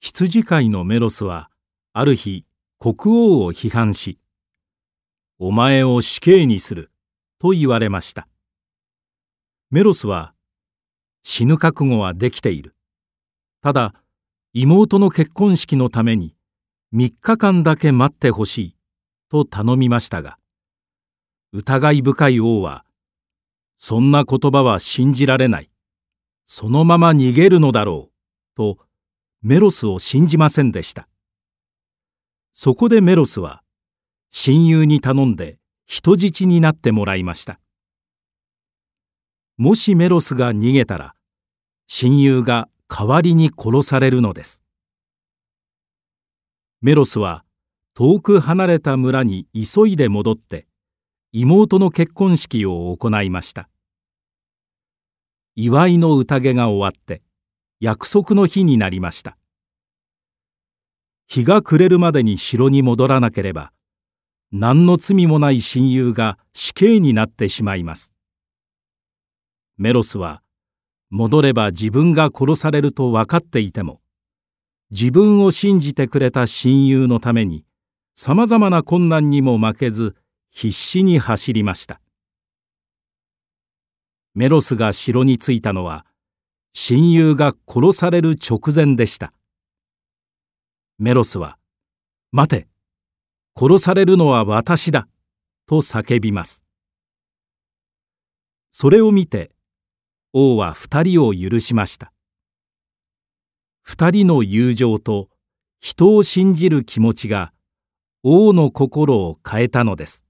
羊飼いのメロスはある日国王を批判し「お前を死刑にする」と言われました。メロスは死ぬ覚悟はできている。ただ妹の結婚式のために3日間だけ待ってほしいと頼みましたが疑い深い王は「そんな言葉は信じられない。そのまま逃げるのだろう」とメロスを信じませんでした。そこでメロスは親友に頼んで人質になってもらいました。もしメロスが逃げたら親友が代わりに殺されるのです。メロスは遠く離れた村に急いで戻って妹の結婚式を行いました。祝いの宴が終わって約束の日になりました。日が暮れるまでに城に戻らなければ何の罪もない親友が死刑になってしまいます。メロスは戻れば自分が殺されると分かっていても自分を信じてくれた親友のためにさまざまな困難にも負けず必死に走りました。メロスが城に着いたのは親友が殺される直前でした。メロスは「待て殺されるのは私だ」と叫びます。それを見て王は二人を許しました。二人の友情と人を信じる気持ちが王の心を変えたのです。